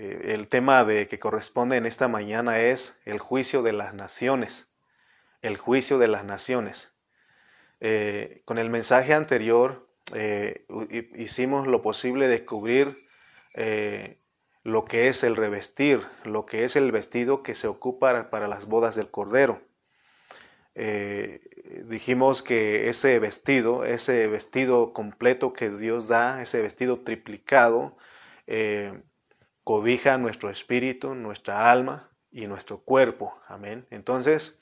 eh, el tema de que corresponde en esta mañana es el juicio de las naciones. El juicio de las naciones. Eh, con el mensaje anterior eh, hicimos lo posible de cubrir lo que es el revestir, lo que es el vestido que se ocupa para las bodas del Cordero. dijimos que ese vestido, ese vestido completo que Dios da, ese vestido triplicado, cobija nuestro espíritu, nuestra alma y nuestro cuerpo. Amén. Entonces,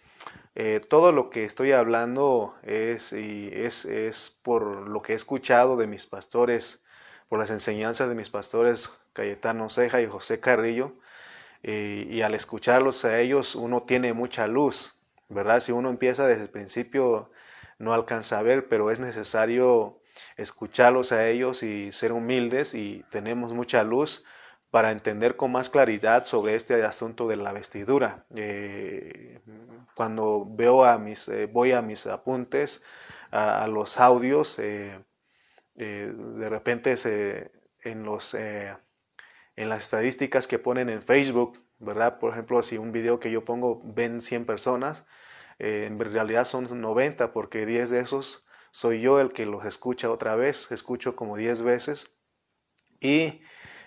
eh, todo lo que estoy hablando es, y es, es, por lo que he escuchado de mis pastores, por las enseñanzas de mis pastores Cayetano Ceja y José Carrillo, y al escucharlos a ellos uno tiene mucha luz, ¿verdad? Si uno empieza desde el principio no alcanza a ver, pero es necesario escucharlos a ellos y ser humildes y tenemos mucha luz para entender con más claridad sobre este asunto de la vestidura. Eh, cuando veo a mis, eh, voy a mis apuntes, a, los audios, eh, de repente en, los, en las estadísticas que ponen en Facebook, ¿verdad? Por ejemplo, si un video que yo pongo ven 100 personas, en realidad son 90 porque 10 de esos soy yo el que los escucha otra vez, escucho como 10 veces. Y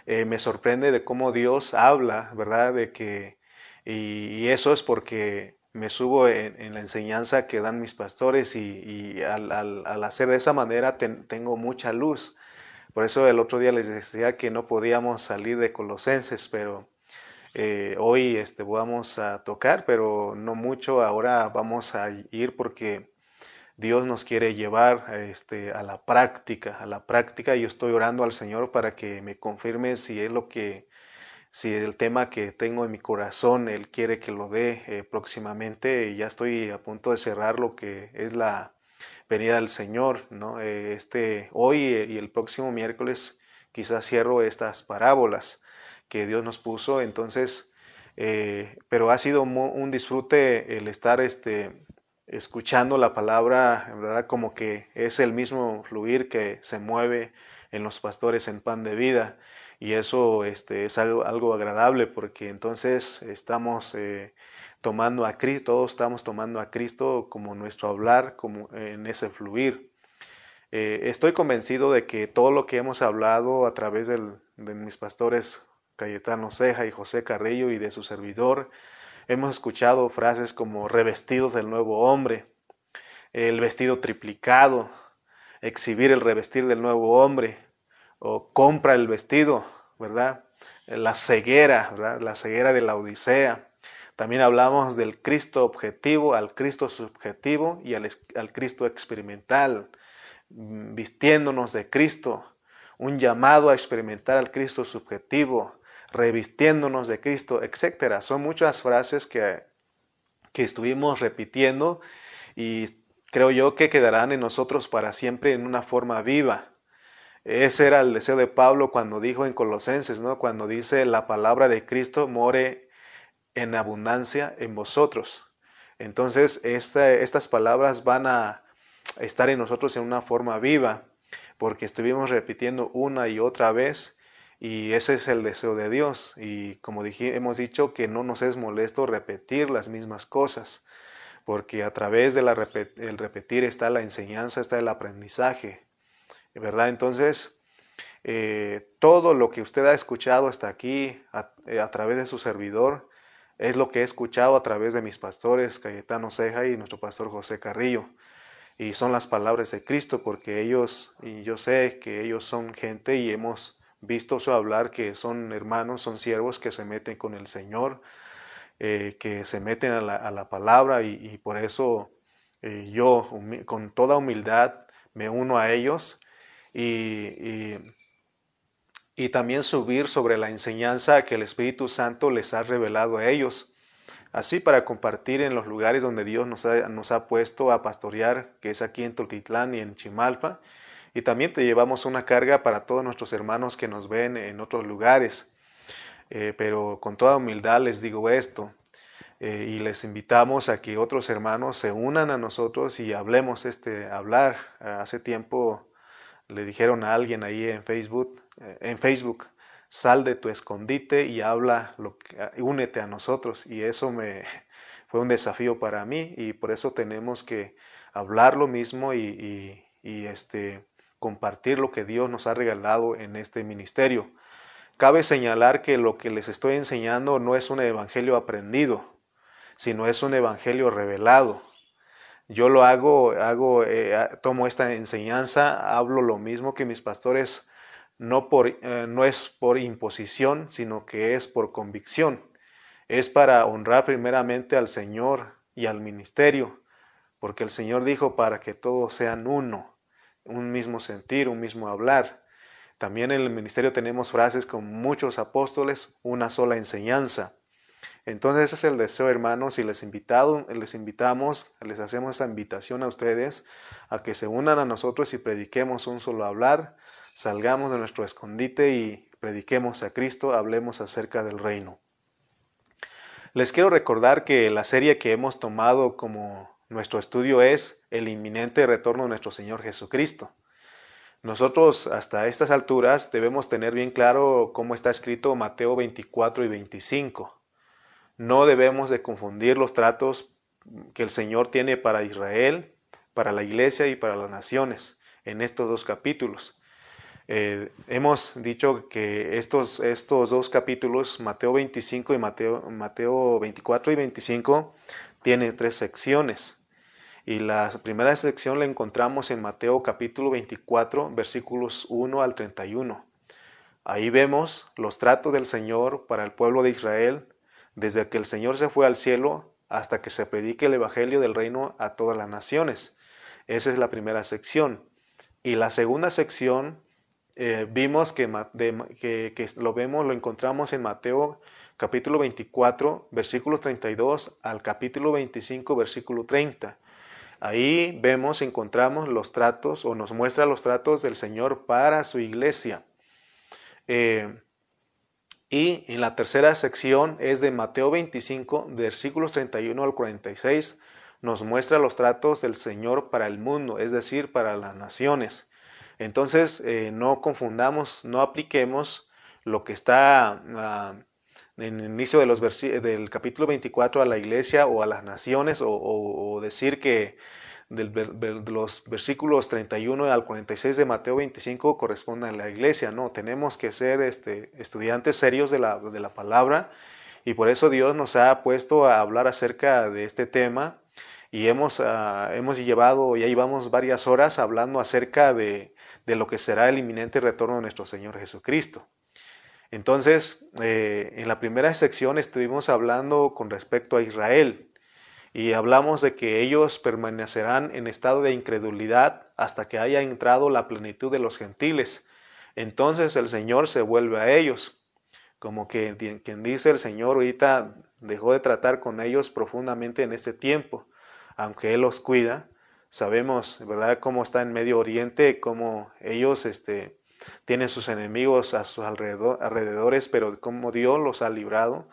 eh, me sorprende de cómo Dios habla, ¿verdad? De que, y, eso es porque me subo en, la enseñanza que dan mis pastores y, al, hacer de esa manera tengo mucha luz. Por eso el otro día les decía que no podíamos salir de Colosenses, pero eh, hoy este, vamos a tocar, pero no mucho. Ahora vamos a ir porque Dios nos quiere llevar este, a la práctica, a la práctica. Y yo estoy orando al Señor para que me confirme si es lo que, si el tema que tengo en mi corazón, Él quiere que lo dé eh, próximamente. Ya estoy a punto de cerrar lo que es la venida del Señor, ¿no? Eh, este, hoy y el próximo miércoles quizás cierro estas parábolas que Dios nos puso. Entonces, eh, pero ha sido un disfrute el estar este, escuchando la palabra, ¿verdad? Como que es el mismo fluir que se mueve en los pastores en pan de vida. Y eso este, es algo, algo agradable porque entonces estamos eh, tomando a Cristo, todos estamos tomando a Cristo como nuestro hablar, como en ese fluir. Eh, estoy convencido de que todo lo que hemos hablado a través de mis pastores Cayetano Ceja y José Carrillo y de su servidor, Hemos escuchado frases como revestidos del nuevo hombre, el vestido triplicado, exhibir el revestir del nuevo hombre, o compra el vestido, ¿verdad? La ceguera, ¿verdad? La ceguera de la Odisea. También hablamos del Cristo objetivo, al Cristo subjetivo y al, al Cristo experimental, vistiéndonos de Cristo, un llamado a experimentar al Cristo subjetivo, revistiéndonos de Cristo, etcétera. Son muchas frases que, que estuvimos repitiendo y creo yo que quedarán en nosotros para siempre en una forma viva. Ese era el deseo de Pablo cuando dijo en Colosenses, ¿no? Cuando dice la palabra de Cristo more en abundancia en vosotros. Entonces, estas palabras van a estar en nosotros en una forma viva, porque estuvimos repitiendo una y otra vez y ese es el deseo de Dios. Y como hemos dicho que no nos es molesto repetir las mismas cosas, porque a través del repetir está la enseñanza, está el aprendizaje, ¿verdad? Entonces, eh, todo lo que usted ha escuchado hasta aquí eh, a, través de su servidor es lo que he escuchado a través de mis pastores, Cayetano Ceja y nuestro pastor José Carrillo. Y son las palabras de Cristo, porque ellos, y yo sé que ellos son gente y hemos visto su hablar que son hermanos, son siervos que se meten con el Señor, eh, que se meten a la, palabra y, por eso eh, yo con toda humildad me uno a ellos y, y, también subir sobre la enseñanza que el Espíritu Santo les ha revelado a ellos. Así para compartir en los lugares donde Dios nos ha, nos ha puesto a pastorear, que es aquí en Tultitlán y en Chimalpa, y también te llevamos una carga para todos nuestros hermanos que nos ven en otros lugares. Eh, pero con toda humildad les digo esto eh, y les invitamos a que otros hermanos se unan a nosotros y hablemos este hablar. Hace tiempo le dijeron a alguien ahí en Facebook, eh, en Facebook sal de tu escondite y habla, lo que, únete a nosotros. Y eso me fue un desafío para mí y por eso tenemos que hablar lo mismo y, y este, compartir lo que Dios nos ha regalado en este ministerio. Cabe señalar que lo que les estoy enseñando no es un evangelio aprendido, sino es un evangelio revelado. Yo lo hago, hago, eh, tomo esta enseñanza, hablo lo mismo que mis pastores, no, por, eh, no es por imposición, sino que es por convicción. Es para honrar primeramente al Señor y al ministerio, porque el Señor dijo para que todos sean uno, un mismo sentir, un mismo hablar. También en el ministerio tenemos frases con muchos apóstoles, una sola enseñanza. Entonces ese es el deseo, hermanos, y les, invitado, les invitamos, les hacemos esta invitación a ustedes a que se unan a nosotros y prediquemos un solo hablar, salgamos de nuestro escondite y prediquemos a Cristo, hablemos acerca del reino. Les quiero recordar que la serie que hemos tomado como nuestro estudio es el inminente retorno de nuestro Señor Jesucristo. Nosotros hasta estas alturas debemos tener bien claro cómo está escrito Mateo 24 y 25. No debemos de confundir los tratos que el Señor tiene para Israel, para la iglesia y para las naciones en estos dos capítulos. Eh, hemos dicho que estos, estos dos capítulos, Mateo 25 y Mateo, Mateo 24 y 25, tienen tres secciones. Y la primera sección la encontramos en Mateo capítulo 24, versículos 1 al 31. Ahí vemos los tratos del Señor para el pueblo de Israel, desde que el Señor se fue al cielo hasta que se predique el Evangelio del reino a todas las naciones. Esa es la primera sección. Y la segunda sección eh, vimos que, que, lo vemos, lo encontramos en Mateo capítulo 24, versículos 32 al capítulo 25, versículo 30. Ahí vemos, encontramos los tratos o nos muestra los tratos del Señor para su iglesia. Eh, y en la tercera sección es de Mateo 25, versículos 31 al 46, nos muestra los tratos del Señor para el mundo, es decir, para las naciones. Entonces, eh, no confundamos, no apliquemos lo que está ah, en el inicio de los del capítulo 24 a la iglesia o a las naciones o, decir que de los versículos 31 al 46 de Mateo 25 corresponden a la iglesia. No, tenemos que ser este, estudiantes serios de la, de la palabra y por eso Dios nos ha puesto a hablar acerca de este tema y hemos, uh, hemos llevado, ya llevamos varias horas hablando acerca de, de, lo que será el inminente retorno de nuestro Señor Jesucristo. Entonces, eh, en la primera sección estuvimos hablando con respecto a Israel y hablamos de que ellos permanecerán en estado de incredulidad hasta que haya entrado la plenitud de los gentiles. Entonces el Señor se vuelve a ellos. Como que quien dice el Señor ahorita dejó de tratar con ellos profundamente en este tiempo, aunque Él los cuida. Sabemos, ¿verdad?, cómo está en Medio Oriente, cómo ellos este, tiene sus enemigos a sus alrededores, pero como Dios los ha librado,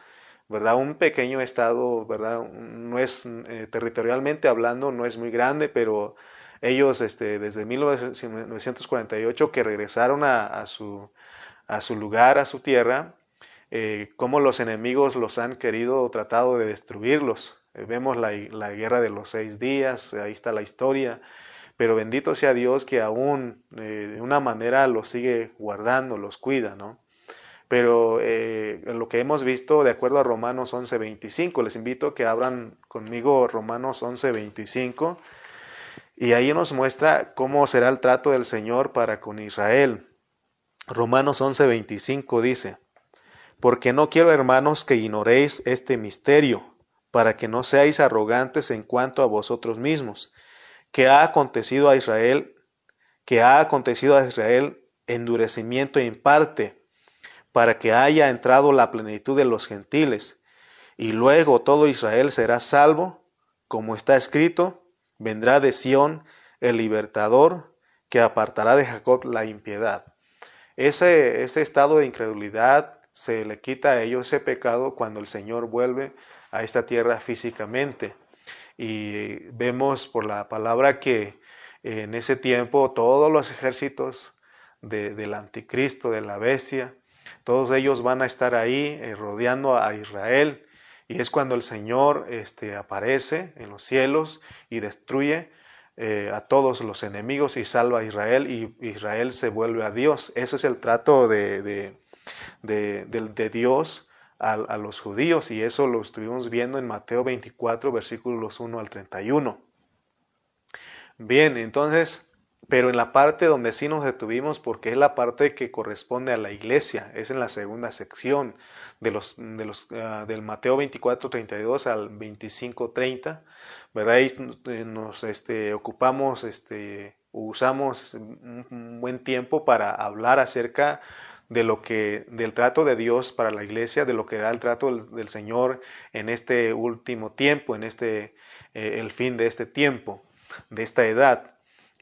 ¿verdad? Un pequeño estado, ¿verdad? No es, eh, territorialmente hablando, no es muy grande, pero ellos este, desde 1948 que regresaron a, su, a su lugar, a su tierra, eh, cómo los enemigos los han querido o tratado de destruirlos. Eh, vemos la, la, guerra de los seis días, ahí está la historia, pero bendito sea Dios que aún eh, de una manera los sigue guardando, los cuida, ¿no? Pero eh, lo que hemos visto de acuerdo a Romanos 11:25, les invito a que abran conmigo Romanos 11:25 y ahí nos muestra cómo será el trato del Señor para con Israel. Romanos 11:25 dice, porque no quiero hermanos que ignoréis este misterio, para que no seáis arrogantes en cuanto a vosotros mismos que ha acontecido a Israel, que ha acontecido a Israel endurecimiento en parte, para que haya entrado la plenitud de los gentiles, y luego todo Israel será salvo, como está escrito, vendrá de Sión el libertador, que apartará de Jacob la impiedad. Ese, ese estado de incredulidad se le quita a ellos ese pecado cuando el Señor vuelve a esta tierra físicamente y vemos por la palabra que en ese tiempo todos los ejércitos del anticristo, de la bestia, Todos ellos van a estar ahí eh, rodeando a Israel y es cuando el Señor este, aparece en los cielos y destruye eh, a todos los enemigos y salva a Israel y Israel se vuelve a Dios. Eso es el trato de, de, de, Dios a, los judíos y eso lo estuvimos viendo en Mateo 24 versículos 1 al 31. Bien, entonces pero en la parte donde sí nos detuvimos, porque es la parte que corresponde a la iglesia, es en la segunda sección de los, de los, ah, del Mateo 24, 32 al 25, 30, ¿verdad? Ahí eh, nos este, ocupamos, este, usamos un buen tiempo para hablar acerca de lo que, del trato de Dios para la iglesia, de lo que era el trato del, Señor en este último tiempo, en este, eh, el fin de este tiempo, de esta edad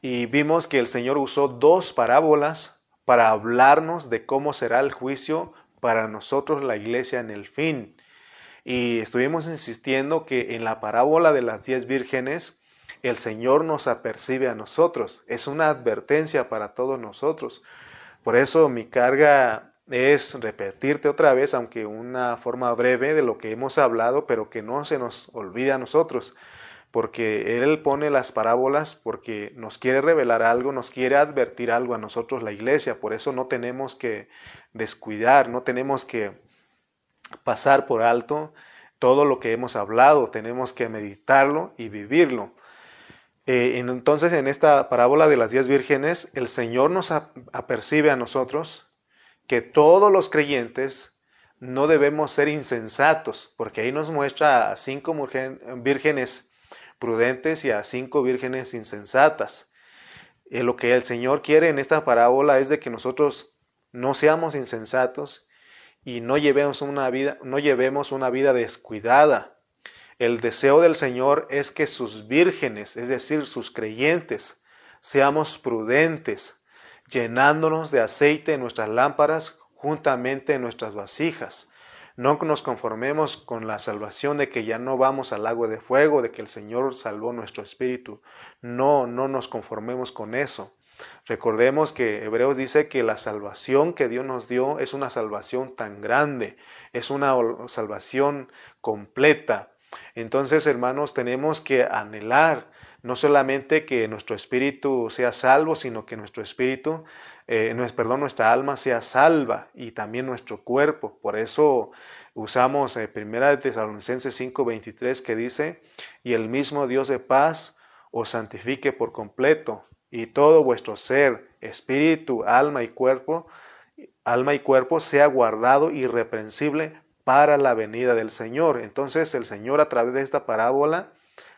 y vimos que el Señor usó dos parábolas para hablarnos de cómo será el juicio para nosotros la iglesia en el fin. Y estuvimos insistiendo que en la parábola de las diez vírgenes, el Señor nos apercibe a nosotros. Es una advertencia para todos nosotros. Por eso mi carga es repetirte otra vez, aunque una forma breve de lo que hemos hablado, pero que no se nos olvide a nosotros. Porque Él pone las parábolas porque nos quiere revelar algo, nos quiere advertir algo a nosotros la iglesia, por eso no tenemos que descuidar, no tenemos que pasar por alto todo lo que hemos hablado, tenemos que meditarlo y vivirlo. Eh, entonces en esta parábola de las diez vírgenes, el Señor nos apercibe a nosotros que todos los creyentes no debemos ser insensatos, porque ahí nos muestra a cinco vírgenes prudentes y a cinco vírgenes insensatas. Eh, lo que el Señor quiere en esta parábola es de que nosotros no seamos insensatos y no llevemos una vida, no llevemos una vida descuidada. El deseo del Señor es que sus vírgenes, es decir, sus creyentes, seamos prudentes, llenándonos de aceite en nuestras lámparas juntamente en nuestras vasijas. No nos conformemos con la salvación de que ya no vamos al lago de fuego, de que el Señor salvó nuestro espíritu. No, no nos conformemos con eso. Recordemos que Hebreos dice que la salvación que Dios nos dio es una salvación tan grande, es una salvación completa. Entonces, hermanos, tenemos que anhelar no solamente que nuestro espíritu sea salvo, sino que nuestro espíritu eh, perdón, nuestra alma sea salva y también nuestro cuerpo. Por eso usamos eh, Primera de Tesalonicenses 5:23 que dice, y el mismo Dios de paz os santifique por completo y todo vuestro ser, espíritu, alma y cuerpo, alma y cuerpo sea guardado irreprensible para la venida del Señor. Entonces el Señor a través de esta parábola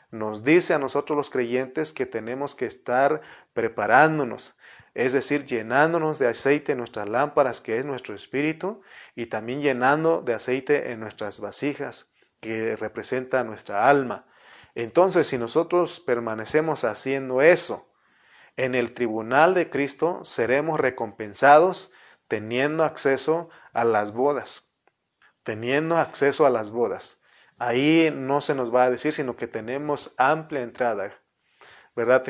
nos dice a nosotros los creyentes que tenemos que estar preparándonos, es decir, llenándonos de aceite en nuestras lámparas, que es nuestro espíritu, y también llenando de aceite en nuestras vasijas, que representa nuestra alma. Entonces, si nosotros permanecemos haciendo eso, en el tribunal de Cristo seremos recompensados teniendo acceso a las bodas, teniendo acceso a las bodas. Ahí no se nos va a decir, sino que tenemos amplia entrada, ¿verdad?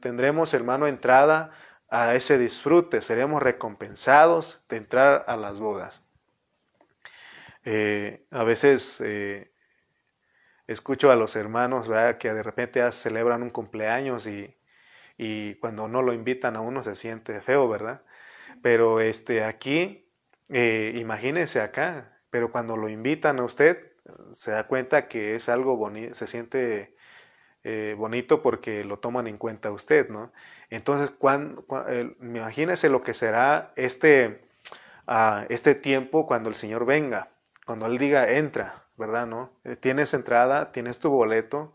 Tendremos, hermano, entrada a ese disfrute, seremos recompensados de entrar a las bodas. Eh, a veces eh, escucho a los hermanos que de repente celebran un cumpleaños y, cuando no lo invitan a uno se siente feo, ¿verdad? Pero este, aquí, eh, imagínense acá, pero cuando lo invitan a usted, se da cuenta que es algo bonito, se siente eh, bonito porque lo toman en cuenta usted, ¿no? Entonces, cuando, imagínese lo que será este, uh, este tiempo cuando el Señor venga, cuando Él diga, entra, ¿verdad? ¿no? Eh, tienes entrada, tienes tu boleto,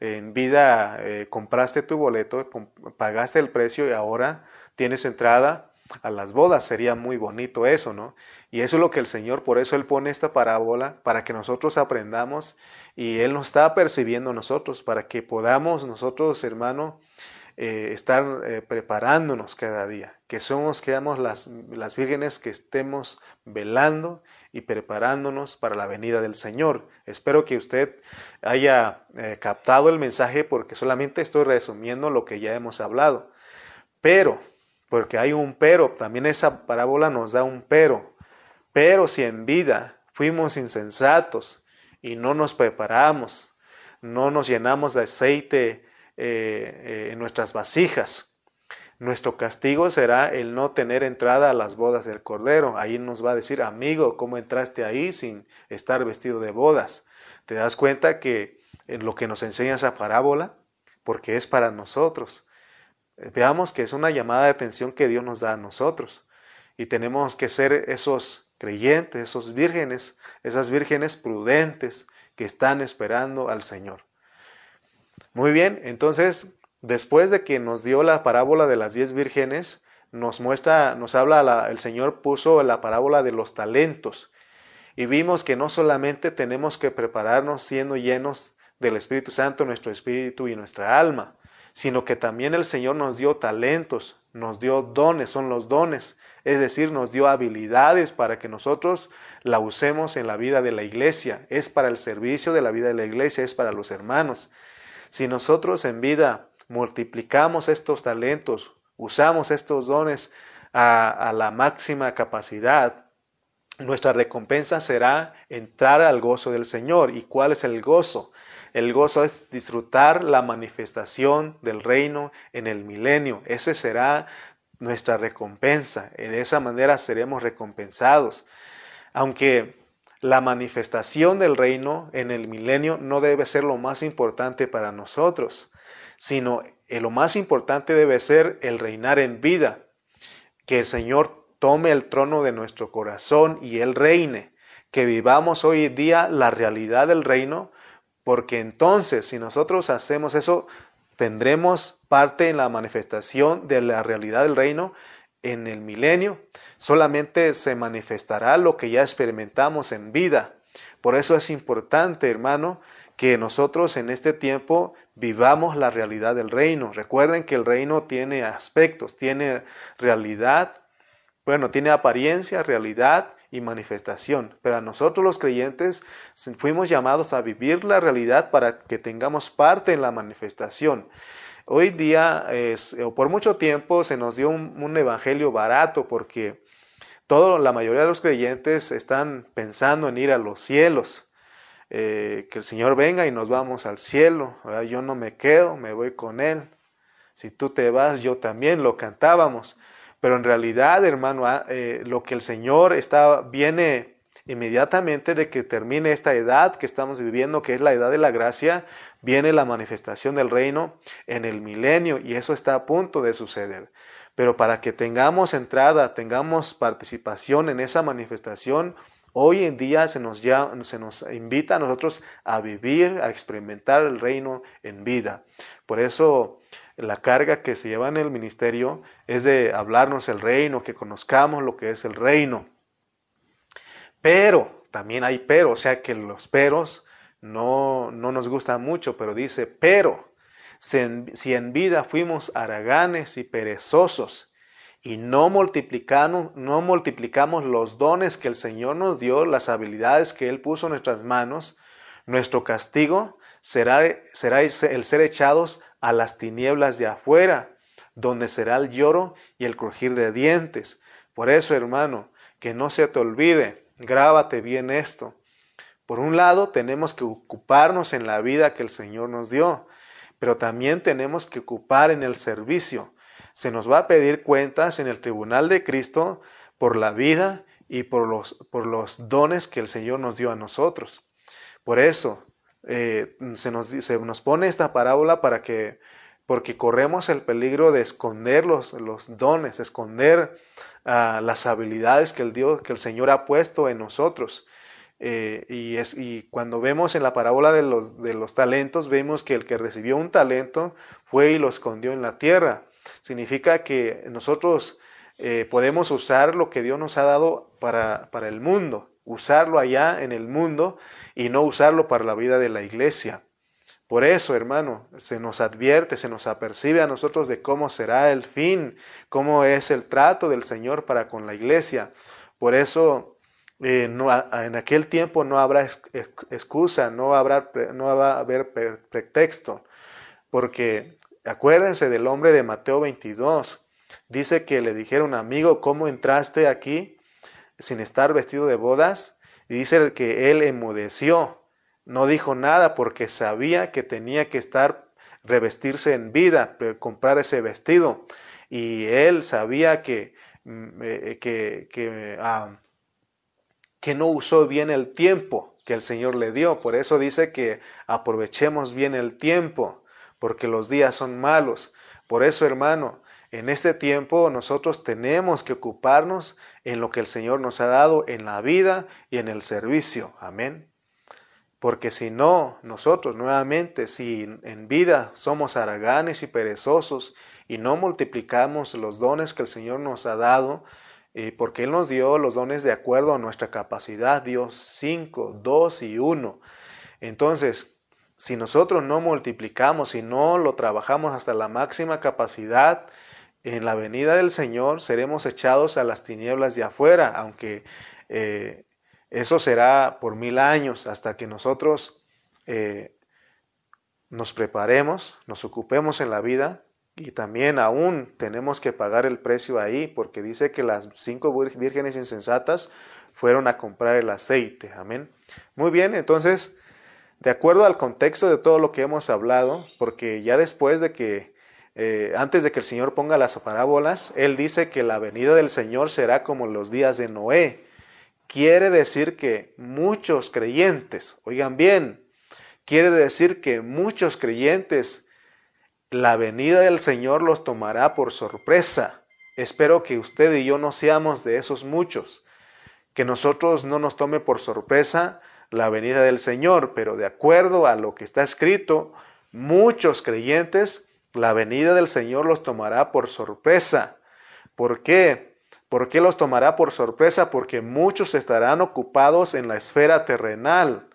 en vida eh, compraste tu boleto, pagaste el precio y ahora tienes entrada a las bodas. Sería muy bonito eso, ¿no? Y eso es lo que el Señor, por eso Él pone esta parábola, para que nosotros aprendamos y Él nos está percibiendo nosotros, para que podamos nosotros, hermano, eh, estar eh, preparándonos cada día, que somos, quedamos las, las vírgenes que estemos velando y preparándonos para la venida del Señor. Espero que usted haya eh, captado el mensaje porque solamente estoy resumiendo lo que ya hemos hablado. Pero porque hay un pero, también esa parábola nos da un pero. Pero si en vida fuimos insensatos y no nos preparamos, no nos llenamos de aceite eh, eh, en nuestras vasijas, nuestro castigo será el no tener entrada a las bodas del Cordero. Ahí nos va a decir, amigo, ¿cómo entraste ahí sin estar vestido de bodas? ¿Te das cuenta que en lo que nos enseña esa parábola? Porque es para nosotros. Veamos que es una llamada de atención que Dios nos da a nosotros. Y tenemos que ser esos creyentes, esos vírgenes, esas vírgenes prudentes que están esperando al Señor. Muy bien, entonces Después de que nos dio la parábola de las diez vírgenes, nos muestra, nos habla, el Señor puso la parábola de los talentos. Y vimos que no solamente tenemos que prepararnos siendo llenos del Espíritu Santo, nuestro espíritu y nuestra alma, sino que también el Señor nos dio talentos, nos dio dones, son los dones, es decir, nos dio habilidades para que nosotros la usemos en la vida de la iglesia, es para el servicio de la vida de la iglesia, es para los hermanos. Si nosotros en vida multiplicamos estos talentos, usamos estos dones a, la máxima capacidad, nuestra recompensa será entrar al gozo del Señor. ¿Y cuál es el gozo? El gozo es disfrutar la manifestación del reino en el milenio. Ese será nuestra recompensa. De esa manera seremos recompensados. Aunque la manifestación del reino en el milenio no debe ser lo más importante para nosotros sino eh, lo más importante debe ser el reinar en vida, que el Señor tome el trono de nuestro corazón y Él reine, que vivamos hoy día la realidad del reino, porque entonces si nosotros hacemos eso, tendremos parte en la manifestación de la realidad del reino en el milenio. Solamente se manifestará lo que ya experimentamos en vida. Por eso es importante, hermano, que nosotros en este tiempo vivamos la realidad del reino. Recuerden que el reino tiene aspectos, tiene realidad, bueno, tiene apariencia, realidad y manifestación. Pero a nosotros los creyentes fuimos llamados a vivir la realidad para que tengamos parte en la manifestación. Hoy día, es, por mucho tiempo, se nos dio un, un evangelio barato porque todo, la mayoría de los creyentes están pensando en ir a los cielos. Eh, que el Señor venga y nos vamos al cielo. Yo no me quedo, me voy con Él. Si tú te vas, yo también lo cantábamos. Pero en realidad, hermano, ah, eh, lo que el Señor está, viene inmediatamente de que termine esta edad que estamos viviendo, que es la edad de la gracia, viene la manifestación del reino en el milenio y eso está a punto de suceder. Pero para que tengamos entrada, tengamos participación en esa manifestación, Hoy en día se nos, ya, se nos invita a nosotros a vivir, a experimentar el reino en vida. Por eso la carga que se lleva en el ministerio es de hablarnos el reino, que conozcamos lo que es el reino. Pero, también hay pero, o sea que los peros no, no nos gustan mucho, pero dice, pero si en vida fuimos haraganes y perezosos, y no multiplicamos, no multiplicamos los dones que el Señor nos dio, las habilidades que Él puso en nuestras manos, nuestro castigo será, será el ser echados a las tinieblas de afuera, donde será el lloro y el crujir de dientes. Por eso, hermano, que no se te olvide, grábate bien esto. Por un lado, tenemos que ocuparnos en la vida que el Señor nos dio, pero también tenemos que ocupar en el servicio se nos va a pedir cuentas en el tribunal de Cristo por la vida y por los, por los dones que el Señor nos dio a nosotros. Por eso eh, se, nos, se, nos, pone esta parábola para que, porque corremos el peligro de esconder los, los dones, esconder uh, las habilidades que el, Dios, que el Señor ha puesto en nosotros. Eh, y, es, y, cuando vemos en la parábola de los, de los talentos, vemos que el que recibió un talento fue y lo escondió en la tierra. Significa que nosotros eh, podemos usar lo que Dios nos ha dado para, para el mundo, usarlo allá en el mundo y no usarlo para la vida de la iglesia. Por eso, hermano, se nos advierte, se nos apercibe a nosotros de cómo será el fin, cómo es el trato del Señor para con la iglesia. Por eso, eh, en aquel tiempo no habrá excusa, no, habrá, no va a haber pretexto, porque Acuérdense del hombre de Mateo 22, dice que le dijeron, amigo, ¿cómo entraste aquí sin estar vestido de bodas? Y dice que él enmudeció, no dijo nada porque sabía que tenía que estar revestirse en vida, comprar ese vestido. Y él sabía que, mm, eh, que, que, ah, que no usó bien el tiempo que el Señor le dio. Por eso dice que aprovechemos bien el tiempo, porque los días son malos. Por eso, hermano, en este tiempo nosotros tenemos que ocuparnos en lo que el Señor nos ha dado en la vida y en el servicio. Amén. Porque si no, nosotros nuevamente, si en vida somos haraganes y perezosos y no multiplicamos los dones que el Señor nos ha dado, eh, porque Él nos dio los dones de acuerdo a nuestra capacidad, Dios cinco, dos y uno. Entonces, si nosotros no multiplicamos, si no lo trabajamos hasta la máxima capacidad, en la venida del Señor seremos echados a las tinieblas de afuera, aunque eh, eso será por mil años hasta que nosotros eh, nos preparemos, nos ocupemos en la vida y también aún tenemos que pagar el precio ahí, porque dice que las cinco vírgenes insensatas fueron a comprar el aceite. Amén. Muy bien, entonces, de acuerdo al contexto de todo lo que hemos hablado, porque ya después de que, eh, antes de que el Señor ponga las parábolas, Él dice que la venida del Señor será como los días de Noé. Quiere decir que muchos creyentes, oigan bien, quiere decir que muchos creyentes la venida del Señor los tomará por sorpresa. Espero que usted y yo no seamos de esos muchos, que nosotros no nos tome por sorpresa la venida del Señor, pero de acuerdo a lo que está escrito, muchos creyentes, la venida del Señor los tomará por sorpresa. ¿Por qué? ¿Por qué los tomará por sorpresa? Porque muchos estarán ocupados en la esfera terrenal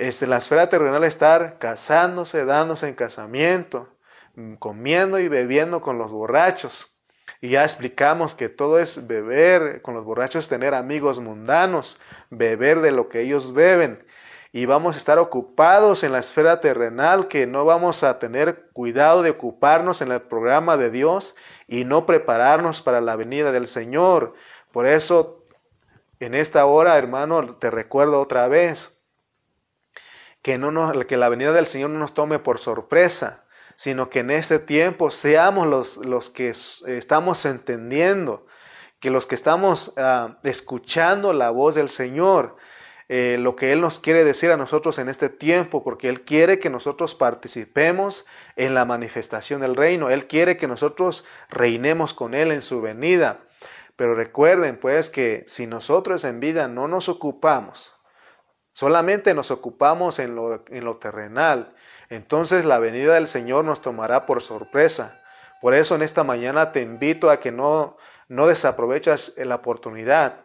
este, la esfera terrenal estar casándose, dándose en casamiento, mm, comiendo y bebiendo con los borrachos. Y ya explicamos que todo es beber con los borrachos, tener amigos mundanos, beber de lo que ellos beben. Y vamos a estar ocupados en la esfera terrenal, que no vamos a tener cuidado de ocuparnos en el programa de Dios y no prepararnos para la venida del Señor. Por eso, en esta hora, hermano, te recuerdo otra vez, que, no que la venida del Señor no nos tome por sorpresa, sino que en ese tiempo seamos los, los que estamos entendiendo, que los que estamos ah, escuchando la voz del Señor, eh, lo que Él nos quiere decir a nosotros en este tiempo, porque Él quiere que nosotros participemos en la manifestación del reino, Él quiere que nosotros reinemos con Él en su venida. Pero recuerden pues que si nosotros en vida no nos ocupamos Solamente nos ocupamos en lo, en lo terrenal. Entonces la venida del Señor nos tomará por sorpresa. Por eso en esta mañana te invito a que no, no la oportunidad,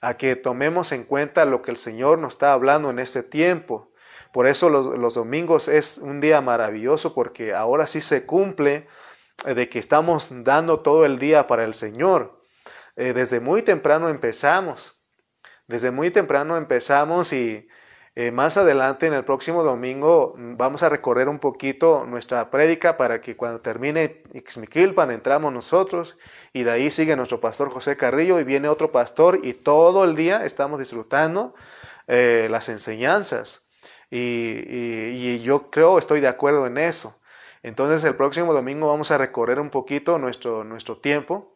a que tomemos en cuenta lo que el Señor nos está hablando en este tiempo. Por eso los, los domingos es un día maravilloso porque ahora sí se cumple de que estamos dando todo el día para el Señor. Eh, desde muy temprano empezamos. Desde muy temprano empezamos y eh, más adelante en el próximo domingo vamos a recorrer un poquito nuestra prédica para que cuando termine Ixmiquilpan entramos nosotros y de ahí sigue nuestro pastor José Carrillo y viene otro pastor y todo el día estamos disfrutando eh, las enseñanzas y, y yo creo, estoy de acuerdo en eso. Entonces el próximo domingo vamos a recorrer un poquito nuestro, nuestro tiempo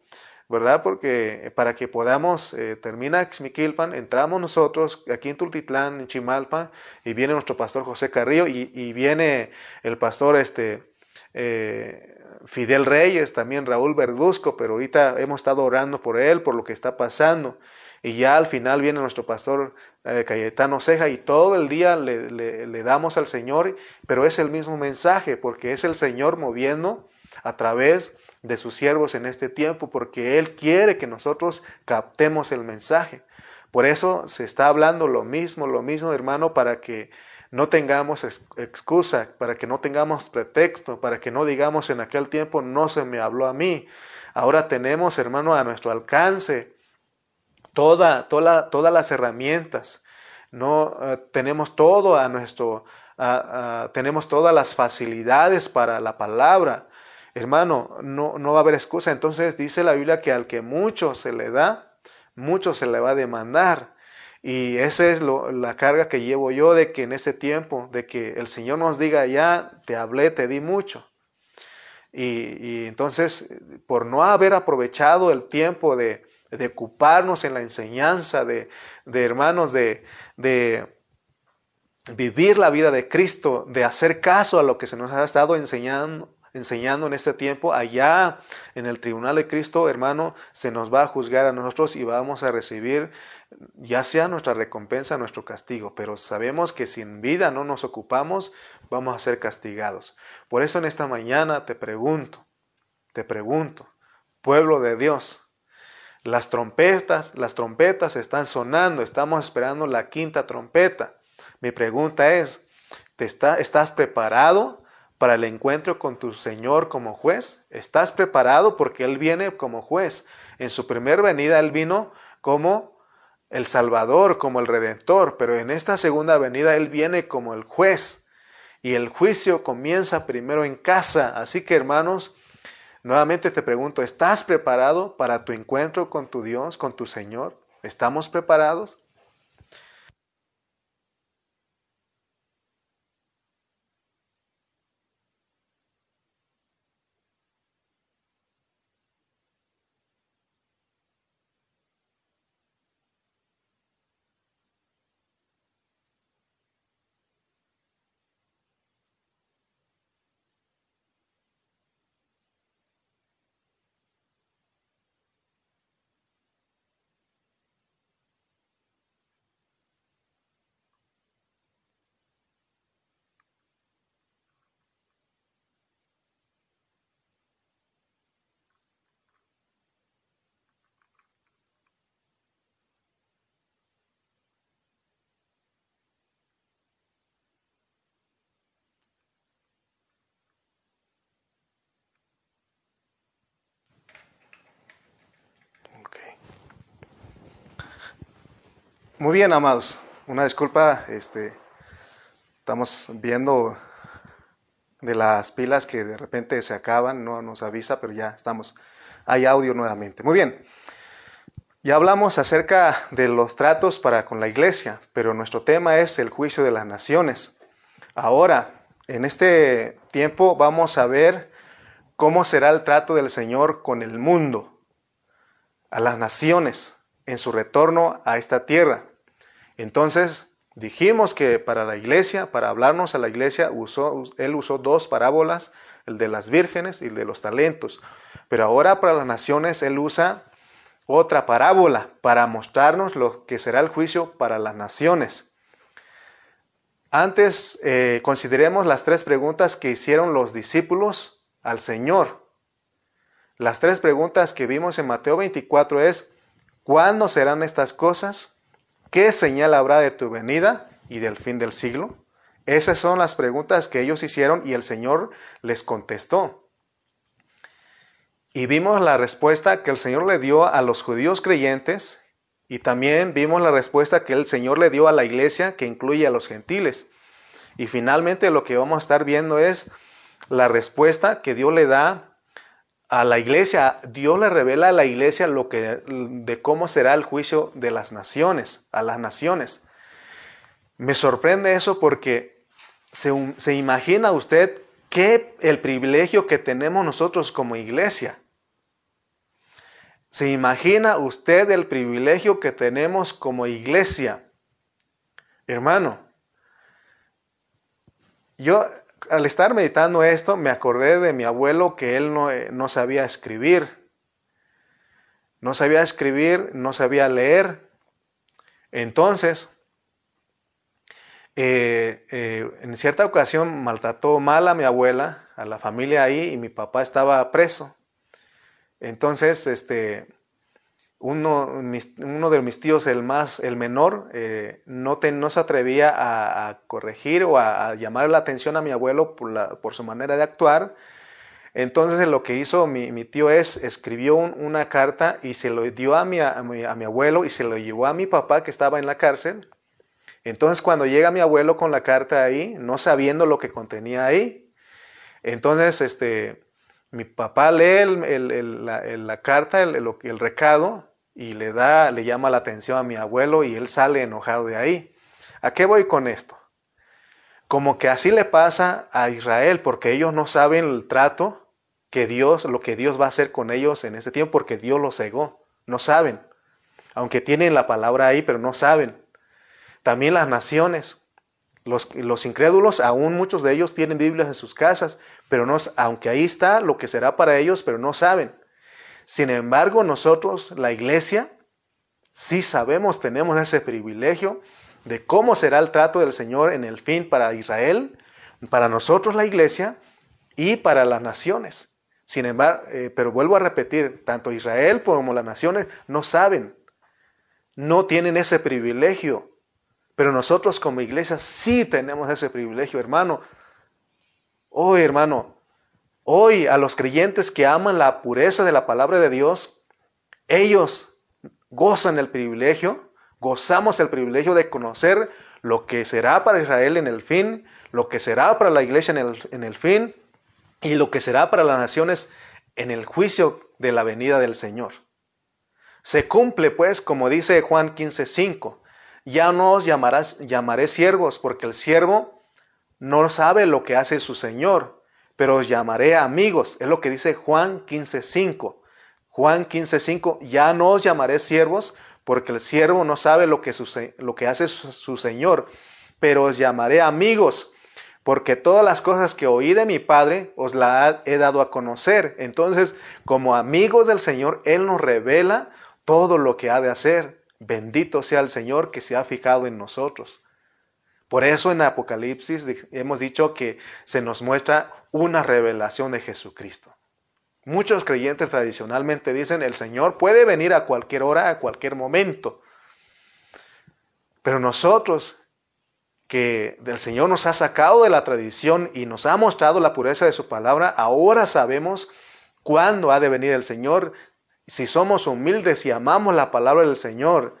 ¿verdad? Porque eh, para que podamos, eh, termina Xmiquilpan, entramos nosotros aquí en Tultitlán, en Chimalpa, y viene nuestro pastor José Carrillo, y, viene el pastor este, eh, Fidel Reyes, también Raúl Verduzco, pero ahorita hemos estado orando por él, por lo que está pasando. Y ya al final viene nuestro pastor Cayetano Ceja y todo el día le, le, damos al Señor, pero es el mismo mensaje, porque es el Señor moviendo a través de sus siervos en este tiempo, porque Él quiere que nosotros captemos el mensaje. Por eso se está hablando lo mismo, lo mismo, hermano, para que no tengamos excusa, para que no tengamos pretexto, para que no digamos en aquel tiempo no se me habló a mí. Ahora tenemos, hermano, a nuestro alcance toda, toda todas las herramientas. No eh, tenemos todo a nuestro, tenemos todas las facilidades para la palabra. Hermano, no, no va a haber excusa. Entonces dice la Biblia que al que mucho se le da, mucho se le va a demandar. Y esa es la carga que llevo yo de que en ese tiempo, de que el Señor nos diga, ya te hablé, te di mucho. Y, entonces, por no haber aprovechado el tiempo de, ocuparnos en la enseñanza de, hermanos, de, de vivir la vida de Cristo, de hacer caso a lo que se nos ha estado enseñando, enseñando en este tiempo, allá en el tribunal de Cristo, hermano, se nos va a juzgar a nosotros y vamos a recibir ya sea nuestra recompensa, nuestro castigo, pero sabemos que si en vida no nos ocupamos, vamos a ser castigados. Por eso en esta mañana te pregunto, te pregunto, pueblo de Dios, las trompetas, las trompetas están sonando, estamos esperando la quinta trompeta. Mi pregunta es, ¿te está, ¿estás preparado para el encuentro con tu Señor como juez? ¿Estás preparado porque Él viene como juez? En su primer venida Él vino como el Salvador, como el Redentor, pero en esta segunda venida Él viene como el juez. Y el juicio comienza primero en casa. Así que hermanos, nuevamente te pregunto, ¿estás preparado para tu encuentro con tu Dios, con tu Señor? ¿Estamos preparados? Muy bien, amados. Una disculpa, este, estamos viendo de las pilas que de repente se acaban, no nos avisa, pero ya estamos, hay audio nuevamente. Muy bien. Ya hablamos acerca de los tratos para con la iglesia, pero nuestro tema es el juicio de las naciones. Ahora, en este tiempo vamos a ver cómo será el trato del Señor con el mundo, a las naciones, en su retorno a esta tierra. Entonces, dijimos que para la iglesia, para hablarnos a la iglesia, él usó dos parábolas, el de las vírgenes y el de los talentos. Pero ahora para las naciones, él usa otra parábola para mostrarnos lo que será el juicio para las naciones. Antes, eh, consideremos las tres preguntas que hicieron los discípulos al Señor. Las tres preguntas que vimos en Mateo 24 es, ¿cuándo serán estas cosas? ¿Qué señal habrá de tu venida y del fin del siglo? Esas son las preguntas que ellos hicieron y el Señor les contestó. Y vimos la respuesta que el Señor le dio a los judíos creyentes y también vimos la respuesta que el Señor le dio a la iglesia que incluye a los gentiles. Y finalmente lo que vamos a estar viendo es la respuesta que Dios le da a la iglesia, Dios le revela a la iglesia lo que, de cómo será el juicio de las naciones, a las naciones. Me sorprende eso porque se, se imagina usted qué el privilegio que tenemos nosotros como iglesia. ¿Se imagina usted el privilegio que tenemos como iglesia? Hermano, yo al estar meditando esto, me acordé de mi abuelo que él no, eh, no sabía escribir. No sabía escribir, no sabía leer. Entonces, eh, eh, en cierta ocasión maltrató mal a mi abuela, a la familia ahí, y mi papá estaba preso. Entonces, este, uno, uno, de mis tíos, el más, el menor, eh, no, no, se atrevía a, corregir o a, llamar la atención a mi abuelo por, su manera de actuar. Entonces lo que hizo mi, mi tío es, escribió una carta y se lo dio a mi, a mi, a mi abuelo y se lo llevó a mi papá que estaba en la cárcel. Entonces cuando llega mi abuelo con la carta ahí, no sabiendo lo que contenía ahí, entonces este, Mi papá lee la, carta, el, recado, y le da, le llama la atención a mi abuelo y él sale enojado de ahí. ¿A qué voy con esto? Como que así le pasa a Israel, porque ellos no saben el trato que Dios, lo que Dios va a hacer con ellos en ese tiempo, porque Dios los cegó. No saben. Aunque tienen la palabra ahí, pero no saben. También las naciones. Los, los, incrédulos, aún muchos de ellos tienen Biblias en sus casas, pero no, aunque ahí está lo que será para ellos, pero no saben. Sin embargo, nosotros, la iglesia, sí sabemos, tenemos ese privilegio de cómo será el trato del Señor en el fin para Israel, para nosotros la iglesia y para las naciones. Sin embargo, eh, pero vuelvo a repetir, tanto Israel como las naciones no saben, no tienen ese privilegio pero nosotros como iglesia sí tenemos ese privilegio, hermano. Hoy, hermano, hoy a los creyentes que aman la pureza de la palabra de Dios, ellos gozan el privilegio, gozamos el privilegio de conocer lo que será para Israel en el fin, lo que será para la iglesia en el, en el fin y lo que será para las naciones en el juicio de la venida del Señor. Se cumple pues, como dice Juan 15:5, ya no os llamarás, llamaré siervos, porque el siervo no sabe lo que hace su Señor, pero os llamaré amigos. Es lo que dice Juan 15.5. Juan 15.5, ya no os llamaré siervos, porque el siervo no sabe lo que, lo que hace su, su Señor, pero os llamaré amigos, porque todas las cosas que oí de mi Padre os las he dado a conocer. Entonces, como amigos del Señor, Él nos revela todo lo que ha de hacer. Bendito sea el Señor que se ha fijado en nosotros. Por eso en Apocalipsis hemos dicho que se nos muestra una revelación de Jesucristo. Muchos creyentes tradicionalmente dicen el Señor puede venir a cualquier hora, a cualquier momento. Pero nosotros que del Señor nos ha sacado de la tradición y nos ha mostrado la pureza de su palabra, ahora sabemos cuándo ha de venir el Señor si somos humildes y amamos la palabra del Señor,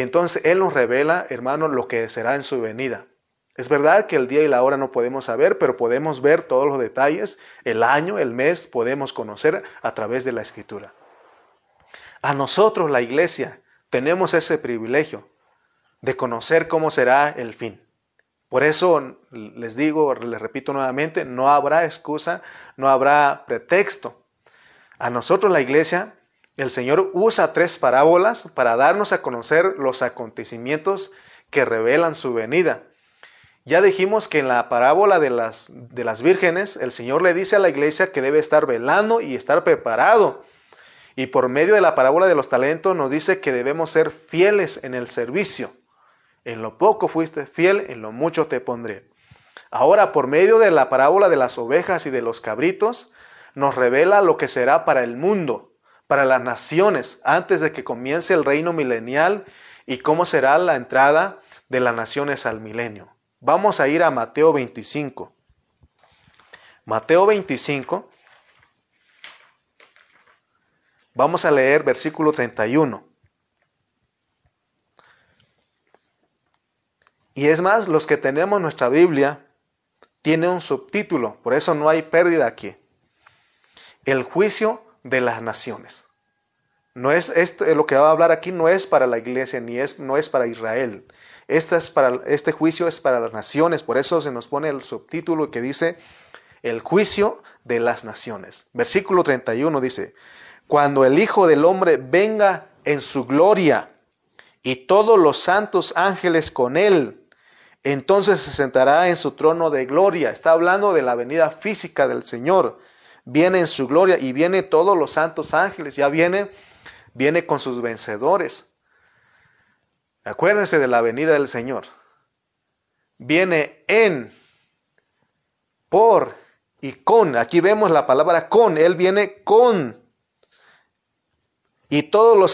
entonces Él nos revela, hermanos, lo que será en su venida. Es verdad que el día y la hora no podemos saber, pero podemos ver todos los detalles, el año, el mes, podemos conocer a través de la escritura. A nosotros, la iglesia, tenemos ese privilegio de conocer cómo será el fin. Por eso les digo, les repito nuevamente, no habrá excusa, no habrá pretexto a nosotros la iglesia, el Señor usa tres parábolas para darnos a conocer los acontecimientos que revelan su venida. Ya dijimos que en la parábola de las, de las vírgenes, el Señor le dice a la iglesia que debe estar velando y estar preparado. Y por medio de la parábola de los talentos nos dice que debemos ser fieles en el servicio. En lo poco fuiste fiel, en lo mucho te pondré. Ahora, por medio de la parábola de las ovejas y de los cabritos, nos revela lo que será para el mundo, para las naciones, antes de que comience el reino milenial y cómo será la entrada de las naciones al milenio. Vamos a ir a Mateo 25. Mateo 25. Vamos a leer versículo 31. Y es más, los que tenemos nuestra Biblia, tiene un subtítulo, por eso no hay pérdida aquí el juicio de las naciones. No es esto, lo que va a hablar aquí no es para la iglesia ni es no es para Israel. Este, es para, este juicio es para las naciones, por eso se nos pone el subtítulo que dice el juicio de las naciones. Versículo 31 dice, cuando el Hijo del Hombre venga en su gloria y todos los santos ángeles con él, entonces se sentará en su trono de gloria. Está hablando de la venida física del Señor viene en su gloria y viene todos los santos ángeles, ya viene, viene con sus vencedores. Acuérdense de la venida del Señor. Viene en, por y con. Aquí vemos la palabra con. Él viene con. Y todos los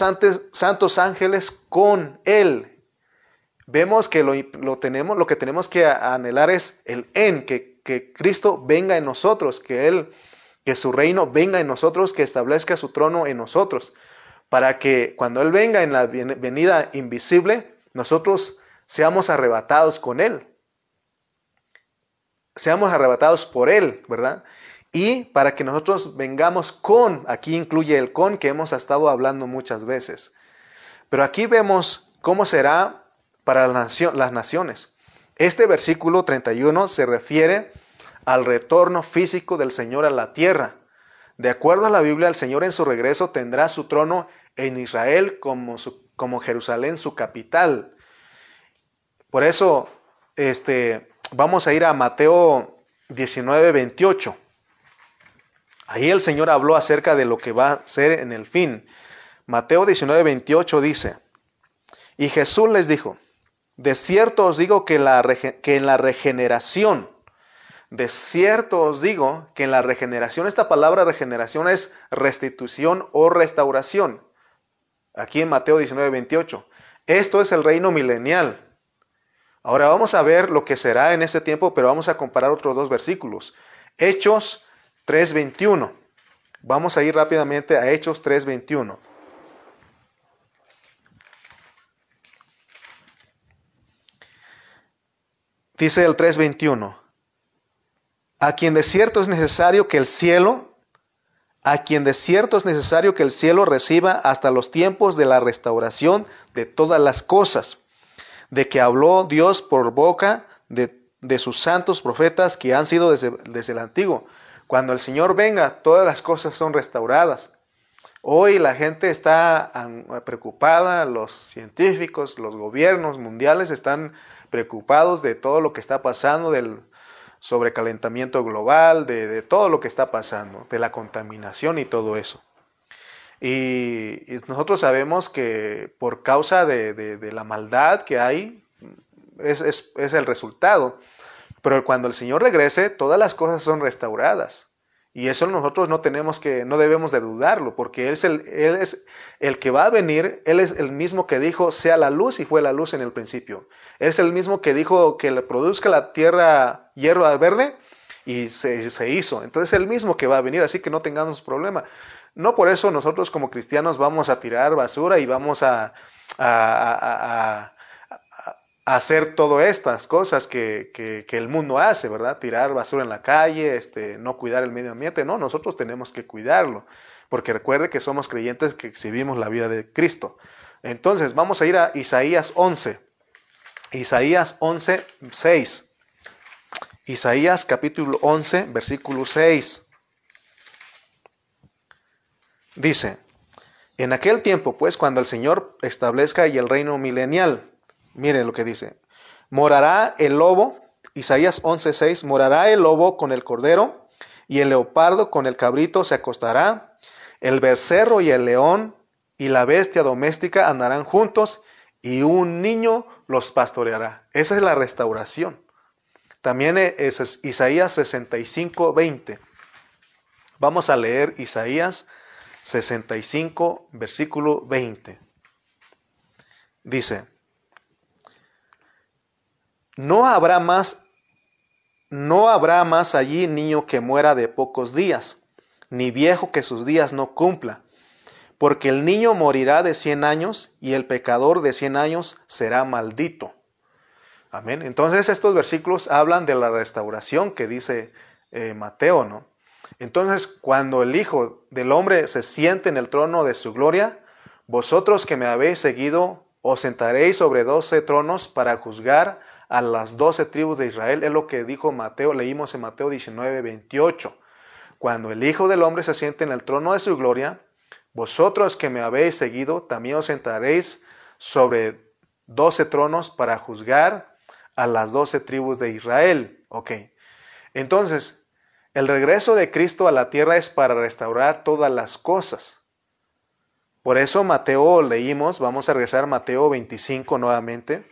santos ángeles con Él. Vemos que lo, tenemos, lo que tenemos que anhelar es el en, que, que Cristo venga en nosotros, que Él que su reino venga en nosotros, que establezca su trono en nosotros, para que cuando Él venga en la venida invisible, nosotros seamos arrebatados con Él. Seamos arrebatados por Él, ¿verdad? y para que nosotros vengamos con, aquí incluye el con que hemos estado hablando muchas veces. Pero aquí vemos cómo será para las naciones. Este versículo 31 se refiere al retorno físico del Señor a la tierra. De acuerdo a la Biblia, el Señor en su regreso tendrá su trono en Israel como, como Jerusalén su capital. Por eso, este, vamos a ir a Mateo 19, 28. Ahí el Señor habló acerca de lo que va a ser en el fin. Mateo 19, 28 dice, y Jesús les dijo, de cierto os digo que, en la regeneración, de cierto os digo que en la regeneración, esta palabra regeneración es restitución o restauración. Aquí en Mateo 19, 28. Esto es el reino milenial. Ahora vamos a ver lo que será en ese tiempo, pero vamos a comparar otros dos versículos. Hechos 3.21. Vamos a ir rápidamente a Hechos 3.21. Dice el 3.21, a quien de cierto es necesario que el cielo, a quien de cierto es necesario que el cielo reciba hasta los tiempos de la restauración de todas las cosas, de que habló Dios por boca de, sus santos profetas que han sido desde el antiguo. Cuando el Señor venga, todas las cosas son restauradas. Hoy la gente está preocupada, los científicos, los gobiernos mundiales están preocupados de todo lo que está pasando, del sobrecalentamiento global, de, todo lo que está pasando, de la contaminación y todo eso. Y, nosotros sabemos que por causa de, la maldad que hay, es, es el resultado. Pero cuando el Señor regrese, todas las cosas son restauradas. Y eso nosotros no tenemos que, no debemos de dudarlo, porque él es, el, él es el que va a venir, Él es el mismo que dijo, sea la luz y fue la luz en el principio. Él es el mismo que dijo que le produzca la tierra hierba verde y se, hizo. Entonces es el mismo que va a venir, así que no tengamos problema. No por eso nosotros como cristianos vamos a tirar basura y vamos a hacer todas estas cosas que, que, el mundo hace, ¿verdad? Tirar basura en la calle, este, no cuidar el medio ambiente. No, nosotros tenemos que cuidarlo, porque recuerde que somos creyentes que exhibimos la vida de Cristo. Entonces, vamos a ir a Isaías 11. Isaías 11, 6. Isaías capítulo 11, versículo 6. Dice, en aquel tiempo, pues, cuando el Señor establezca y el reino milenial, Miren lo que dice. Morará el lobo, Isaías 11:6, morará el lobo con el cordero y el leopardo con el cabrito se acostará, el becerro y el león y la bestia doméstica andarán juntos y un niño los pastoreará. Esa es la restauración. También es Isaías 65, 20. Vamos a leer Isaías 65, versículo 20. Dice, no habrá más, no habrá más allí niño que muera de pocos días, ni viejo que sus días no cumpla, porque el niño morirá de cien años y el pecador de cien años será maldito. Amén. Entonces estos versículos hablan de la restauración que dice eh, Mateo, ¿no? Entonces cuando el Hijo del Hombre se siente en el trono de su gloria, vosotros que me habéis seguido, os sentaréis sobre doce tronos para juzgar a las doce tribus de Israel. Es lo que dijo Mateo, leímos en Mateo 19, 28. Cuando el Hijo del Hombre se siente en el trono de su gloria, vosotros que me habéis seguido, también os sentaréis sobre doce tronos para juzgar a las doce tribus de Israel. Ok. Entonces, el regreso de Cristo a la tierra es para restaurar todas las cosas. Por eso Mateo leímos, vamos a regresar a Mateo 25 nuevamente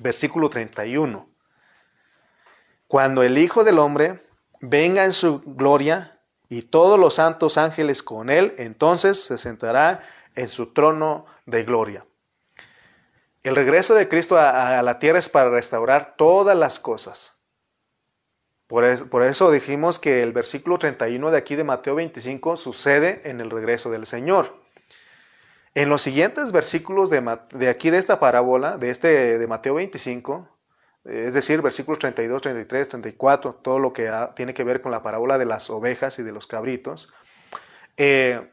versículo 31. Cuando el Hijo del Hombre venga en su gloria y todos los santos ángeles con él, entonces se sentará en su trono de gloria. El regreso de Cristo a, la tierra es para restaurar todas las cosas. Por eso, por eso, dijimos que el versículo 31 de aquí de Mateo 25 sucede en el regreso del Señor. En los siguientes versículos de, aquí de esta parábola, de, este, de Mateo 25, es decir, versículos 32, 33, 34, todo lo que tiene que ver con la parábola de las ovejas y de los cabritos, eh,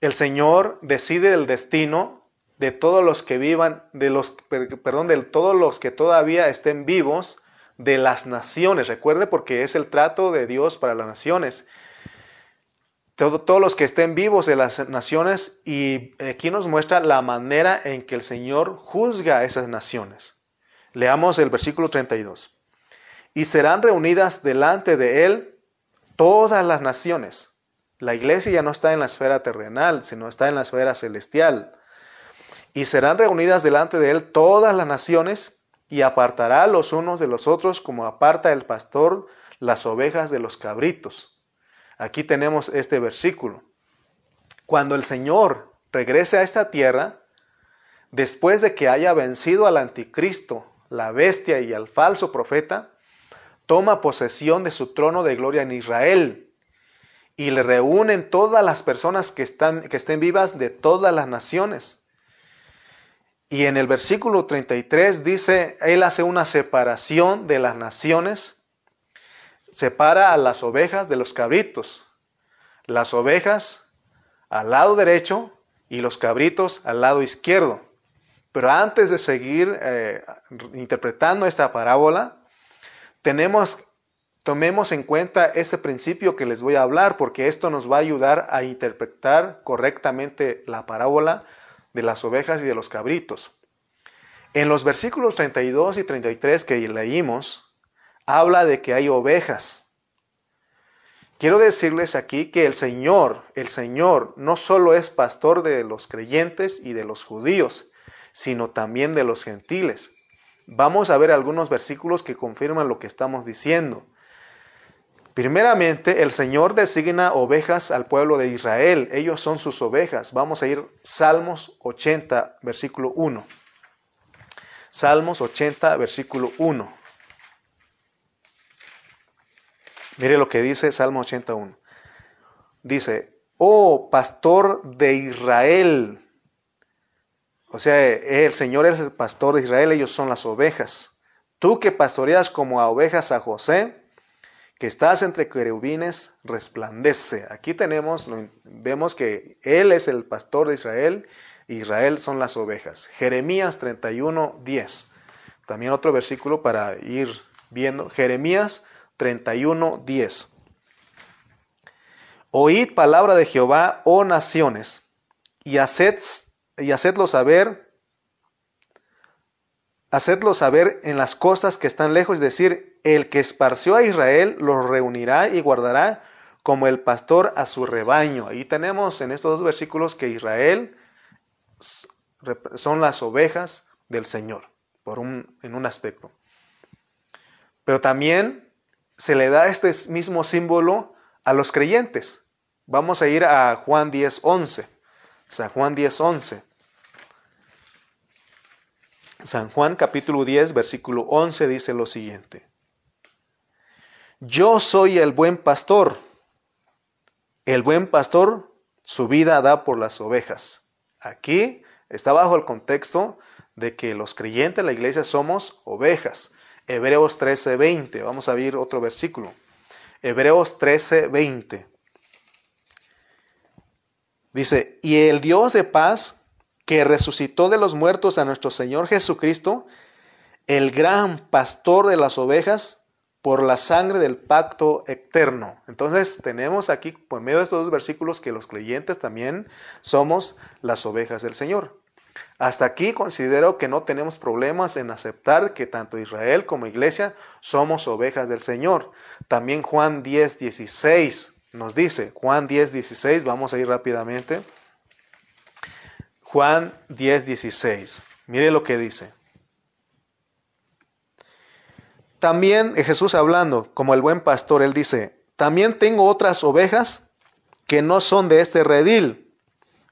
el Señor decide el destino de todos los que vivan, de los, perdón, de todos los que todavía estén vivos de las naciones. Recuerde porque es el trato de Dios para las naciones. Todos los que estén vivos de las naciones y aquí nos muestra la manera en que el Señor juzga a esas naciones. Leamos el versículo 32. Y serán reunidas delante de él todas las naciones. La iglesia ya no está en la esfera terrenal, sino está en la esfera celestial. Y serán reunidas delante de él todas las naciones y apartará los unos de los otros como aparta el pastor las ovejas de los cabritos. Aquí tenemos este versículo. Cuando el Señor regrese a esta tierra, después de que haya vencido al anticristo la bestia y al falso profeta, toma posesión de su trono de gloria en Israel y le reúnen todas las personas que, están, que estén vivas de todas las naciones. Y en el versículo 33 dice, Él hace una separación de las naciones, separa a las ovejas de los cabritos, las ovejas al lado derecho y los cabritos al lado izquierdo. Pero antes de seguir eh, interpretando esta parábola, tenemos, tomemos en cuenta ese principio que les voy a hablar, porque esto nos va a ayudar a interpretar correctamente la parábola de las ovejas y de los cabritos. En los versículos 32 y 33 que leímos, habla de que hay ovejas. Quiero decirles aquí que el Señor, el Señor no solo es pastor de los creyentes y de los judíos, sino también de los gentiles. Vamos a ver algunos versículos que confirman lo que estamos diciendo. Primeramente, el Señor designa ovejas al pueblo de Israel. Ellos son sus ovejas. Vamos a ir Salmos 80, versículo 1. Salmos 80, versículo 1. Mire lo que dice Salmo 81. Dice, oh pastor de Israel, o sea, el Señor es el pastor de Israel, ellos son las ovejas. Tú que pastoreas como a ovejas a José, que estás entre querubines, resplandece. Aquí tenemos, vemos que Él es el pastor de Israel, Israel son las ovejas. Jeremías 31, 10. También otro versículo para ir viendo. Jeremías 31, 10. Oíd palabra de Jehová, oh naciones, y haced y hacedlo saber, hacedlo saber en las costas que están lejos, es decir, el que esparció a Israel los reunirá y guardará como el pastor a su rebaño. Ahí tenemos en estos dos versículos que Israel son las ovejas del Señor, por un, en un aspecto. Pero también se le da este mismo símbolo a los creyentes. Vamos a ir a Juan 10, 11. San Juan 10, 11. San Juan capítulo 10, versículo 11 dice lo siguiente. Yo soy el buen pastor. El buen pastor su vida da por las ovejas. Aquí está bajo el contexto de que los creyentes de la iglesia somos ovejas. Hebreos 13, 20. Vamos a ver otro versículo. Hebreos 13, 20. Dice, y el Dios de paz que resucitó de los muertos a nuestro Señor Jesucristo, el gran pastor de las ovejas, por la sangre del pacto eterno. Entonces tenemos aquí, por medio de estos dos versículos, que los creyentes también somos las ovejas del Señor. Hasta aquí considero que no tenemos problemas en aceptar que tanto Israel como Iglesia somos ovejas del Señor. También Juan 10, 16 nos dice, Juan 10, 16, vamos a ir rápidamente. Juan 10, 16. Mire lo que dice. También eh, Jesús hablando como el buen pastor, él dice, también tengo otras ovejas que no son de este redil.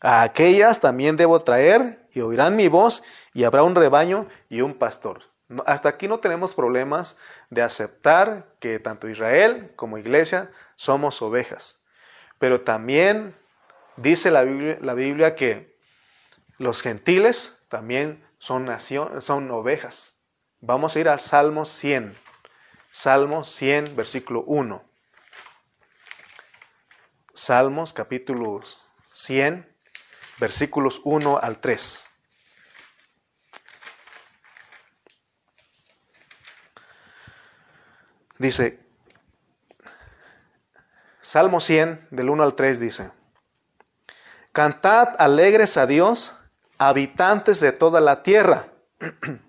A aquellas también debo traer y oirán mi voz y habrá un rebaño y un pastor. Hasta aquí no tenemos problemas de aceptar que tanto Israel como iglesia somos ovejas. Pero también dice la Biblia, la Biblia que los gentiles también son, nación, son ovejas. Vamos a ir al Salmo 100. Salmo 100, versículo 1. Salmos capítulo 100, versículos 1 al 3. Dice, Salmo 100, del 1 al 3 dice, Cantad alegres a Dios, habitantes de toda la tierra.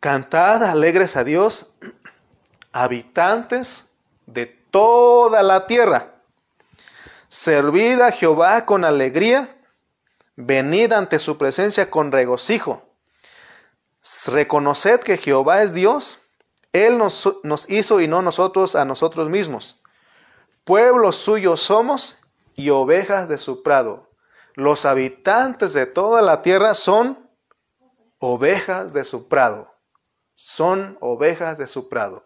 Cantad alegres a Dios, habitantes de toda la tierra. Servid a Jehová con alegría, venid ante su presencia con regocijo. Reconoced que Jehová es Dios, Él nos, nos hizo y no nosotros a nosotros mismos. Pueblo suyo somos y ovejas de su prado. Los habitantes de toda la tierra son ovejas de su prado son ovejas de su prado.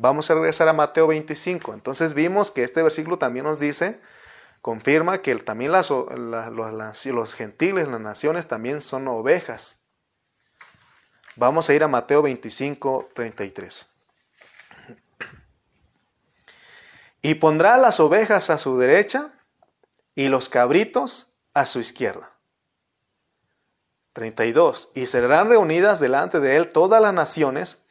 Vamos a regresar a Mateo 25. Entonces vimos que este versículo también nos dice, confirma que también los gentiles, las naciones también son ovejas. Vamos a ir a Mateo 25, 33. Y pondrá las ovejas a su derecha y los cabritos a su izquierda. 32. Y serán reunidas delante de él todas las naciones,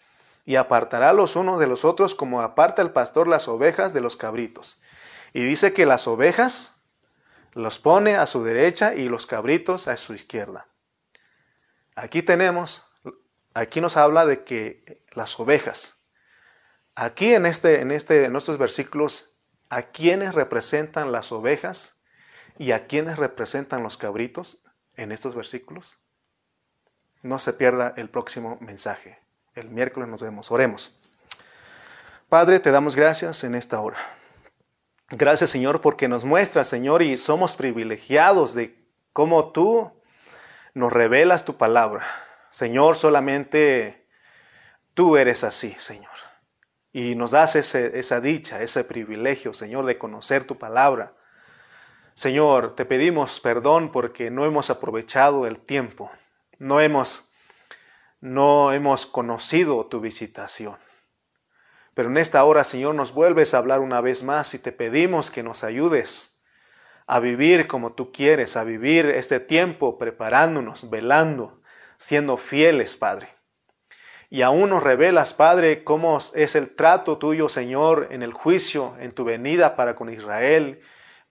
y apartará los unos de los otros como aparta el pastor las ovejas de los cabritos. Y dice que las ovejas los pone a su derecha y los cabritos a su izquierda. Aquí tenemos, aquí nos habla de que las ovejas, aquí en, este, en, este, en estos versículos, ¿a quiénes representan las ovejas y a quiénes representan los cabritos en estos versículos? no se pierda el próximo mensaje. El miércoles nos vemos. Oremos. Padre, te damos gracias en esta hora. Gracias, Señor, porque nos muestras, Señor, y somos privilegiados de cómo tú nos revelas tu palabra. Señor, solamente tú eres así, Señor. Y nos das esa dicha, ese privilegio, Señor, de conocer tu palabra. Señor, te pedimos perdón porque no hemos aprovechado el tiempo no hemos, no hemos conocido tu visitación. Pero en esta hora, Señor, nos vuelves a hablar una vez más y te pedimos que nos ayudes a vivir como tú quieres, a vivir este tiempo preparándonos, velando, siendo fieles, Padre. Y aún nos revelas, Padre, cómo es el trato tuyo, Señor, en el juicio, en tu venida para con Israel,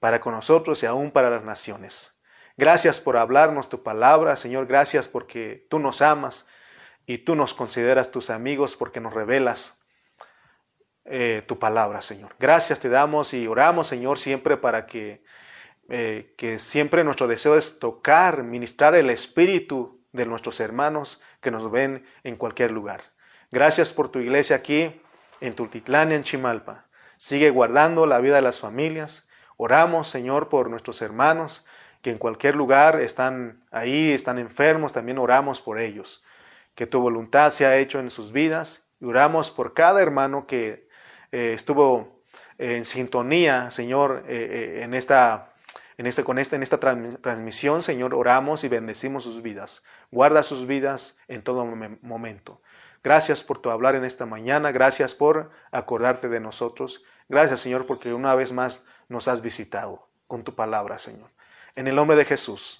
para con nosotros y aún para las naciones. Gracias por hablarnos tu palabra, Señor. Gracias porque tú nos amas y tú nos consideras tus amigos porque nos revelas eh, tu palabra, Señor. Gracias te damos y oramos, Señor, siempre para que, eh, que siempre nuestro deseo es tocar, ministrar el espíritu de nuestros hermanos que nos ven en cualquier lugar. Gracias por tu iglesia aquí en Tultitlán, en Chimalpa. Sigue guardando la vida de las familias. Oramos, Señor, por nuestros hermanos que en cualquier lugar están ahí, están enfermos, también oramos por ellos. Que tu voluntad sea hecho en sus vidas y oramos por cada hermano que eh, estuvo en sintonía, Señor, eh, eh, en esta, en este, con esta, en esta transmisión, Señor, oramos y bendecimos sus vidas. Guarda sus vidas en todo momento. Gracias por tu hablar en esta mañana. Gracias por acordarte de nosotros. Gracias, Señor, porque una vez más nos has visitado con tu palabra, Señor. En el nombre de Jesús.